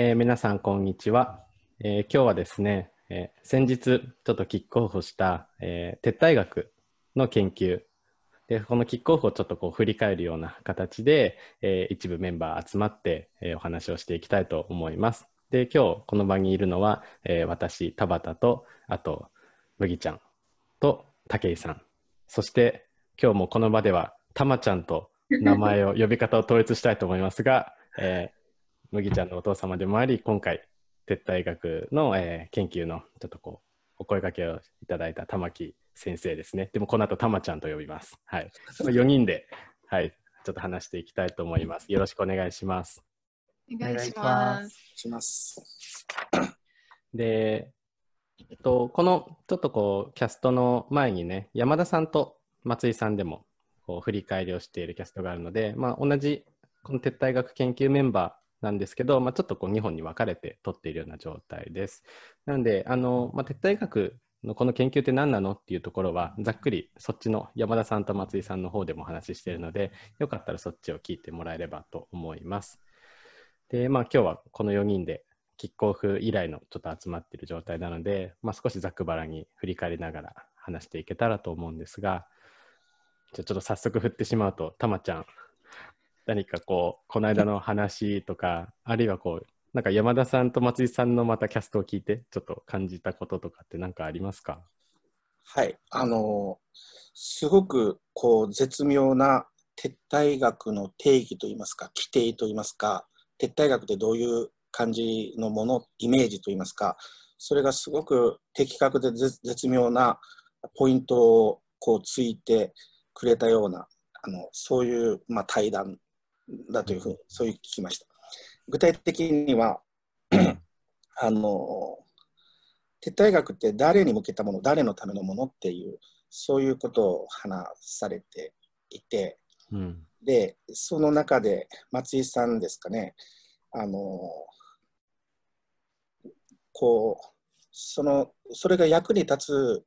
えー、皆さん、こんにちは。えー、今日はですね、えー、先日ちょっとキックオフした、え撤退学の研究でこのキックオフをちょっとこう振り返るような形で、え一部メンバー集まって、えお話をしていきたいと思います。で今日この場にいるのは、え私田畑とあと麦ちゃんと武井さんそして今日もこの場ではたまちゃんと名前を呼び方を統一したいと思いますが、え麦ちゃんのお父様でもあり、今回、撤退学の、えー、研究のちょっとこう、お声掛けをいただいた玉木先生ですね。でもこの後、玉ちゃんと呼びます。はい。その4人で、はい、ちょっと話していきたいと思います。よろしくお願いします。お願いします。しますで、えっと、このちょっとこう、キャストの前にね、山田さんと松井さんでもこう振り返りをしているキャストがあるので、まあ、同じこの撤退学研究メンバー、なんですけど、まあ、ちょっとこう2本に分かれて取っているような状態です。なので、あのまあ、撤退学のこの研究って何なのっていうところは、ざっくりそっちの山田さんと松井さんの方でもお話ししているので、よかったらそっちを聞いてもらえればと思います。で、まあ今日はこの4人でキックオフ以来のちょっと集まっている状態なので、まあ、少しざくばらに振り返りながら話していけたらと思うんですが、じゃちょっと早速振ってしまうと、たまちゃん、何かこう、この間の話とか、あるいはこう、なんか山田さんと松井さんのまたキャストを聞いて、ちょっと感じたこととかって何かありますか？はい、あのすごくこう絶妙な撤退学の定義といいますか、規定といいますか、撤退学ってどういう感じのもの、イメージといいますか、それがすごく的確で絶妙なポイントをこうついてくれたような、あのそういう、まあ、対談だというふうに、そういう聞きました。具体的には、あの、撤退学って誰に向けたもの、誰のためのものっていう、そういうことを話されていて、うん、で、その中で松井さんですかね、あの、こう、その、それが役に立つ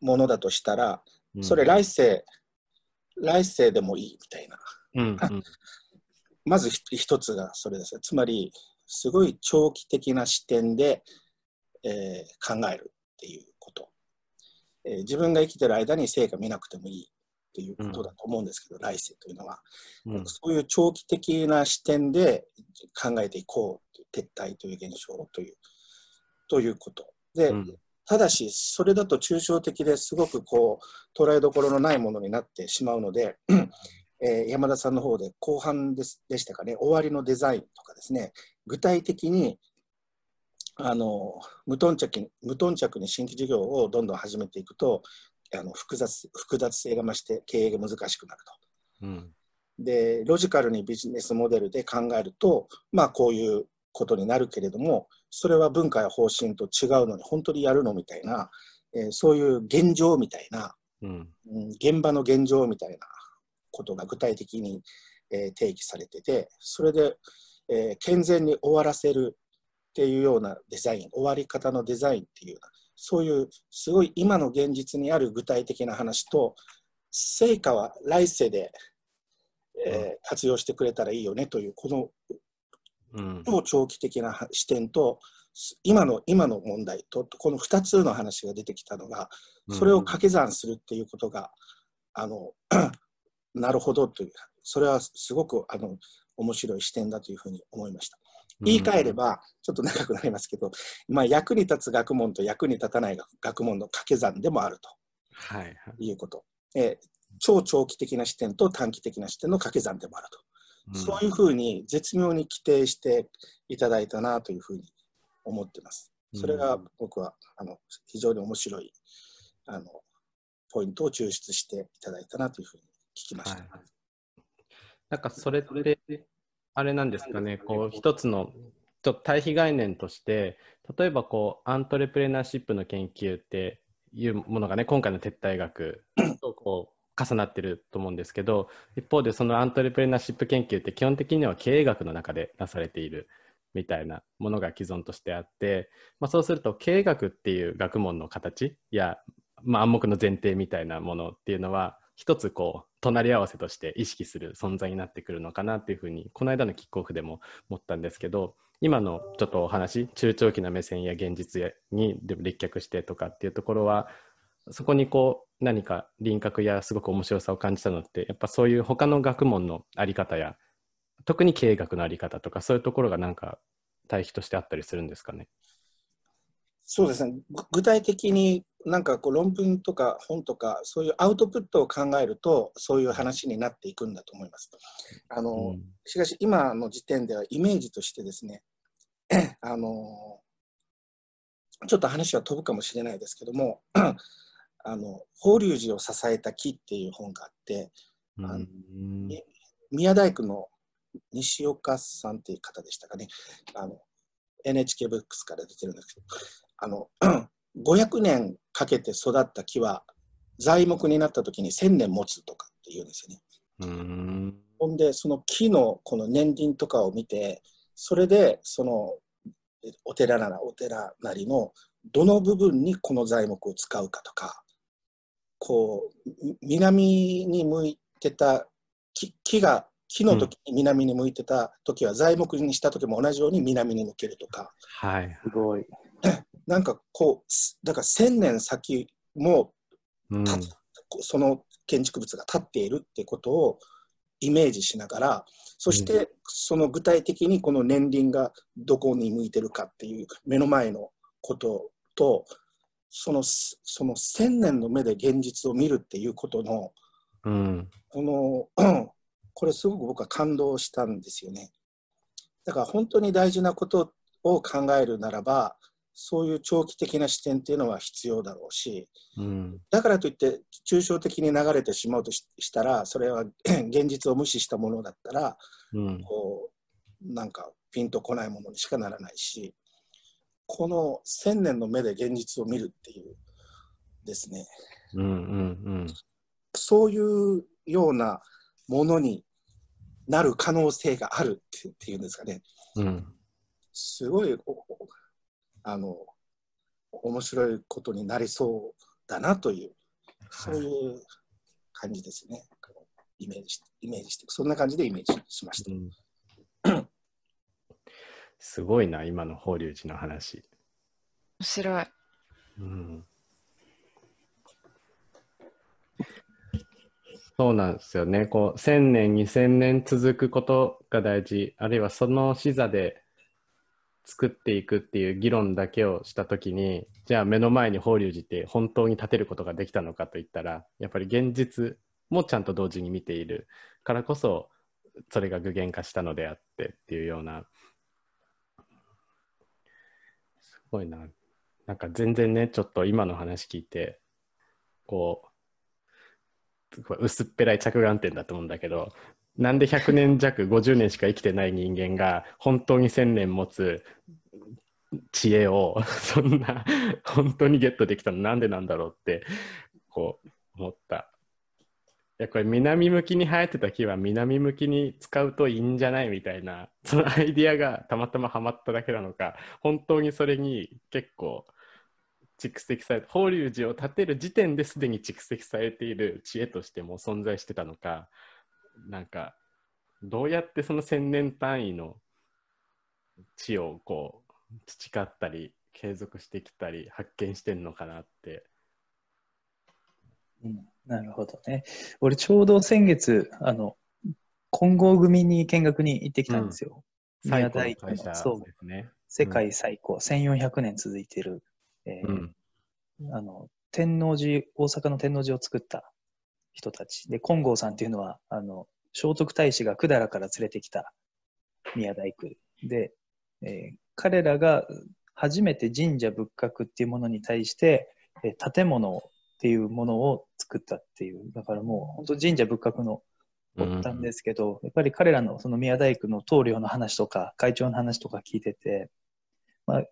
ものだとしたら、それ来世、うん、来世でもいいみたいな。うんうん、まず一つがそれですつまりすごい長期的な視点で、えー、考えるっていうこと、えー、自分が生きてる間に成果見なくてもいいっていうことだと思うんですけど、うん、来世というのは、うん、そういう長期的な視点で考えていこう撤退という現象というということ。で、うん、ただしそれだと抽象的ですごくこう捉えどころのないものになってしまうのでえー、山田さんの方で後半ですでしたかね、終わりのデザインとかですね、具体的にあの無頓着無頓着に新規事業をどんどん始めていくとあの複雑複雑性が増して経営が難しくなると。うん、でロジカルにビジネスモデルで考えると、まあ、こういうことになるけれどもそれは文化や方針と違うのに本当にやるのみたいな、えー、そういう現状みたいな、うん、現場の現状みたいなことが具体的に、えー、定義されててそれで、えー、健全に終わらせるっていうようなデザイン終わり方のデザインっていうようなそういうすごい今の現実にある具体的な話と成果は来世で、えー、活用してくれたらいいよねというこの超長期的な視点と今の今の問題とこの2つの話が出てきたのがそれを掛け算するっていうことがあのなるほどという、それはすごくあの面白い視点だというふうに思いました。言い換えれば、ちょっと長くなりますけど、まあ、役に立つ学問と役に立たない学問の掛け算でもあると、はい、い。うこと、えー、超長期的な視点と短期的な視点の掛け算でもあると、うん、そういうふうに絶妙に規定していただいたなというふうに思ってます。それが僕はあの非常に面白いあのポイントを抽出していただいたなというふうに聞きました。はい、なんかそれって、あれなんですかね、こう一つのちょっと対比概念として、例えばこうアントレプレナーシップの研究っていうものがね、今回の撤退学とこう重なってると思うんですけど、一方でそのアントレプレナーシップ研究って基本的には経営学の中でなされているみたいなものが既存としてあって、まあ、そうすると経営学っていう学問の形や、まあ、暗黙の前提みたいなものっていうのは一つこう隣り合わせとして意識する存在になってくるのかなっていうふうにこの間のキックオフでも思ったんですけど今のちょっとお話中長期な目線や現実に立脚してとかっていうところはそこにこう何か輪郭やすごく面白さを感じたのってやっぱそういう他の学問のあり方や特に経営学のあり方とかそういうところがなんか対比としてあったりするんですかね？そうですね。具体的になんかこう論文とか本とかそういうアウトプットを考えるとそういう話になっていくんだと思います。あの、うん、しかし今の時点ではイメージとしてですね あのちょっと話は飛ぶかもしれないですけども あの法隆寺を支えた木っていう本があって、あの宮大工の西岡さんっていう方でしたかね。あの NHK ブックスから出てるんですけどあの 500年かけて育った木は材木になった時に1000年持つとかって言うんですよね。うん。ほんでその木のこの年輪とかを見てそれでそのお寺ならお寺なりのどの部分にこの材木を使うかとかこう南に向いてた木木が木の時に南に向いてた時は材木にした時も同じように南に向けるとか、はい、すごい なんかこうだから1000年先も、うん、その建築物が建っているってことをイメージしながらそしてその具体的にこの年輪がどこに向いてるかっていう目の前のこととそのその千年の目で現実を見るっていうことの、うん、この これすごく僕は感動したんですよね。だから本当に大事なことを考えるならばそういう長期的な視点っていうのは必要だろうし、うん、だからといって抽象的に流れてしまうとしたらそれは 現実を無視したものだったら、うん、こうなんかピンとこないものにしかならないしこの千年の目で現実を見るっていうですね、うんうんうん、そういうようなものになる可能性があるっていうんですかね、うん、すごいあの面白いことになりそうだなというそういう感じですね。イメージして、イメージして、そんな感じでイメージしました。うん、すごいな、今の法隆寺の話。面白い。うん、そうなんですよね。こう、1000年、2000年続くことが大事、あるいはその視座で作っていくっていう議論だけをした時にじゃあ目の前に法隆寺って本当に立てることができたのかといったらやっぱり現実もちゃんと同時に見ているからこそそれが具現化したのであってっていうようなすごいな。なんか全然ねちょっと今の話聞いてこう薄っぺらい着眼点だと思うんだけどなんで100年弱50年しか生きてない人間が本当に1000年持つ知恵をそんな本当にゲットできたのなんでなんだろうってこう思った。いやこれ南向きに生えてた木は南向きに使うといいんじゃないみたいなそのアイディアがたまたまハマっただけなのか本当にそれに結構蓄積されて法隆寺を建てる時点ですでに蓄積されている知恵としても存在してたのかなんかどうやってその千年単位の地をこう培ったり継続してきたり発見してんのかなって。うん、なるほどね。俺ちょうど先月あの金剛組に見学に行ってきたんですよ。うん、宮のそうですね。世界最高、うん、1400年続いてる、えー、うん、あの天王寺大阪の天王寺を作った人たち。で、金剛さんっていうのは、あの、聖徳太子が百済から連れてきた宮大工。で、えー、彼らが初めて神社仏閣っていうものに対して、えー、建物っていうものを作ったっていう、だからもう本当神社仏閣の発端ですけど、うん、やっぱり彼らのその宮大工の棟梁の話とか会長の話とか聞いてて、まあ、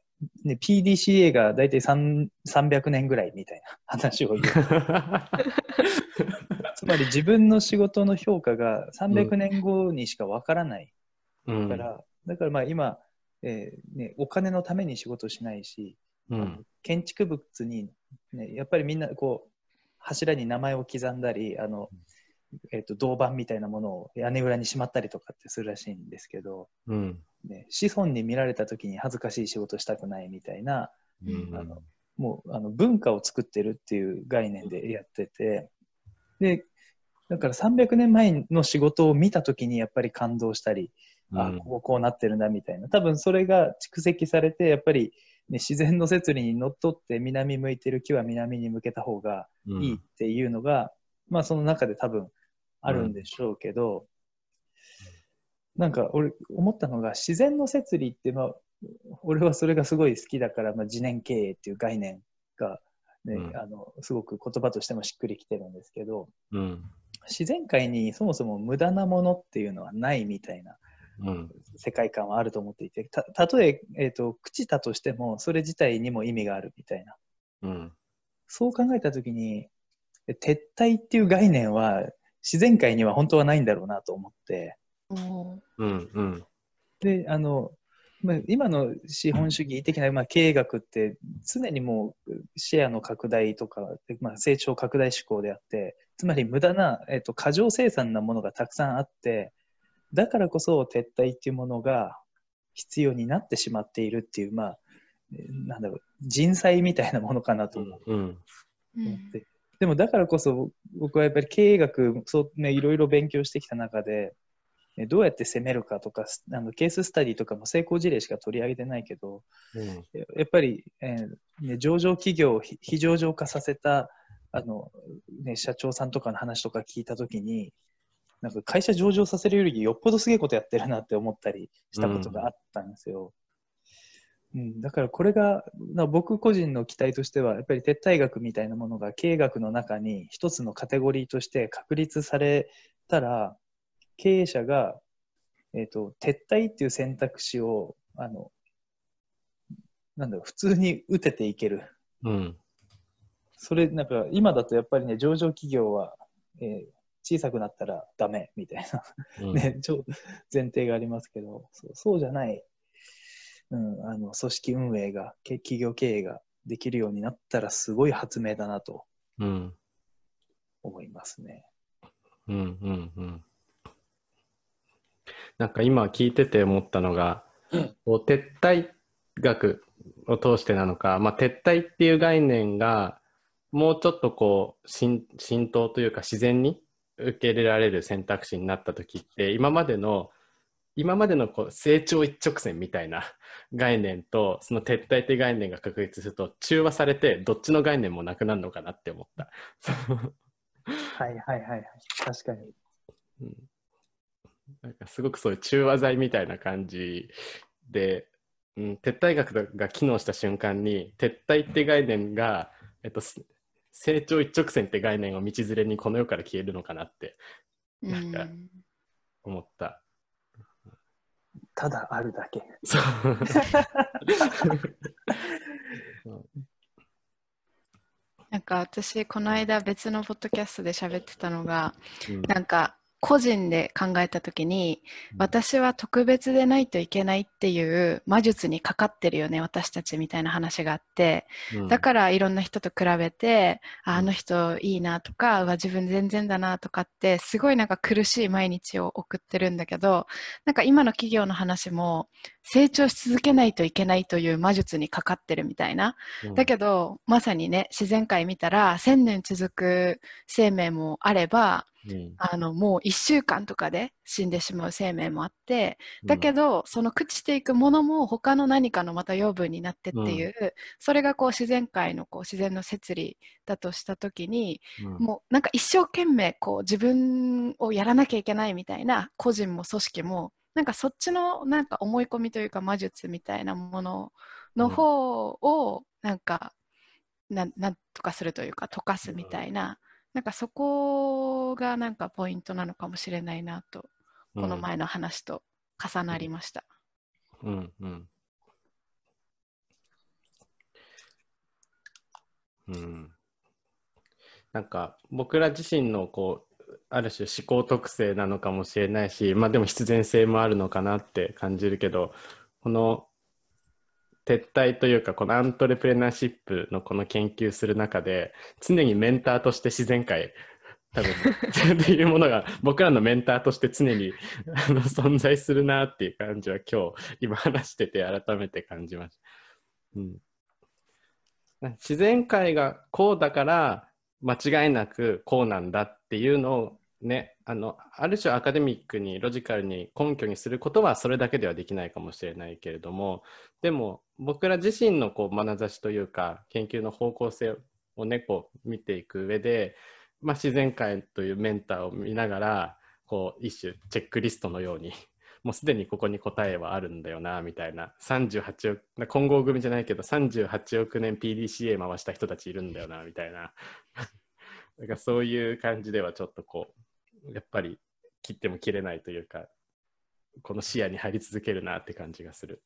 ね、PDCA が大体300年ぐらいみたいな話を言う。つまり自分の仕事の評価が300年後にしかわからない。うん、だから、だからまあ今、えーね、お金のために仕事しないし、うん、建築物に、ね、やっぱりみんなこう柱に名前を刻んだり、あの、えーと、銅板みたいなものを屋根裏にしまったりとかってするらしいんですけど、うん、ね、子孫に見られた時に恥ずかしい仕事したくないみたいな、うん、あのもうあの文化を作ってるっていう概念でやっててでだから300年前の仕事を見た時にやっぱり感動したり、うん、あこうこうなってるんだみたいな。多分それが蓄積されてやっぱり、ね、自然の摂理にのっとって南向いてる木は南に向けた方がいいっていうのが、うん、まあその中で多分あるんでしょうけど、なんか俺思ったのが自然の摂理って、まあ、俺はそれがすごい好きだから、まあ、自然経営っていう概念がね、うん、あのすごく言葉としてもしっくりきてるんですけど、うん、自然界にそもそも無駄なものっていうのはないみたいな、うん、世界観はあると思っていてたとええーと、朽ちたとしてもそれ自体にも意味があるみたいな、うん、そう考えた時に撤退っていう概念は自然界には本当はないんだろうなと思って。うん。うん、であの、まあ、今の資本主義的な、まあ、経営学って常にもうシェアの拡大とか、まあ、成長拡大志向であってつまり無駄な、えっと、過剰生産なものがたくさんあってだからこそ撤退っていうものが必要になってしまっているっていう、まあ、なんだろう人災みたいなものかなと思って。うん。うん。でもだからこそ僕はやっぱり経営学そう、ね、いろいろ勉強してきた中でどうやって攻めるかとかあのケーススタディとかも成功事例しか取り上げてないけど、うん、やっぱり、えーね、上場企業を非上場化させたあの、ね、社長さんとかの話とか聞いたときになんか会社上場させるよりよっぽどすげえことやってるなって思ったりしたことがあったんですよ。うん、うん、だからこれが僕個人の期待としてはやっぱり撤退学みたいなものが経営学の中に一つのカテゴリーとして確立されたら経営者が、えーと、撤退っていう選択肢をあのなんだろう普通に打てていける、うん、それなんか今だとやっぱりね上場企業は、えー、小さくなったらダメみたいな。うん、ね、前提がありますけどそうそうじゃない、うん、あの組織運営が企業経営ができるようになったらすごい発明だなと思いますね。うんうんうんなんか今聞いてて思ったのが、うん、こう撤退学を通してなのか、まあ、撤退っていう概念がもうちょっとこう浸透というか自然に受け入れられる選択肢になった時って今までの今までのこう成長一直線みたいな 概念とその撤退って概念が確立すると中和されてどっちの概念もなくなるのかなって思った。はいはいはいはい確かに。うんなんかすごくそういう中和剤みたいな感じで、うん、撤退学が機能した瞬間に撤退って概念が、えっと、成長一直線って概念を道連れにこの世から消えるのかなってなんか思った。ただあるだけ。そう。なんか私この間別のポッドキャストで喋ってたのが、うん、なんか個人で考えた時に、私は特別でないといけないっていう魔術にかかってるよね私たちみたいな話があって、うん、だからいろんな人と比べてあの人いいなとか自分全然だなとかってすごいなんか苦しい毎日を送ってるんだけどなんか今の企業の話も成長し続けないといけないという魔術にかかってるみたいな、うん、だけどまさにね自然界見たら1000年続く生命もあればうん、あのもう1週間とかで死んでしまう生命もあってだけど、うん、その朽ちていくものも他の何かのまた養分になってっていう、うん、それがこう自然界のこう自然の摂理だとした時に、もうなんか一生懸命こう自分をやらなきゃいけないみたいな個人も組織もなんかそっちのなんか思い込みというか魔術みたいなものの方をなんか、なんとかするというか溶かすみたいな、なんかそこがなんかポイントなのかもしれないなと、この前の話と重なりました。うん、うん、うん。なんか僕ら自身のこうある種思考特性なのかもしれないし、まあでも必然性もあるのかなって感じるけど、この撤退というかこのアントレプレナーシップのこの研究する中で常にメンターとして自然界多分っていうものが僕らのメンターとして常にあの存在するなっていう感じは今日今話してて改めて感じました。うん、自然界がこうだから間違いなくこうなんだっていうのをねあのある種アカデミックにロジカルに根拠にすることはそれだけではできないかもしれないけれどもでも僕ら自身のこう眼差しというか研究の方向性をねこう見ていく上で、まあ、自然界というメンターを見ながらこう一種チェックリストのように もうすでにここに答えはあるんだよなみたいな38億混合組じゃないけど38億年 PDCA 回した人たちいるんだよなみたいな。なんかそういう感じではちょっとこうやっぱり切っても切れないというかこの視野に入り続けるなって感じがする。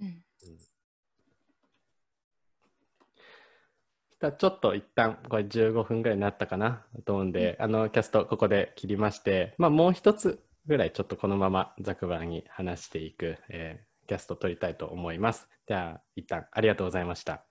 うん、うんちょっと一旦これ15分ぐらいになったかなと思うんで、うん、あのキャストここで切りまして、まあ、もう一つぐらいちょっとこのままざくばらに話していく、えー、キャストを取りたいと思います。では一旦ありがとうございました。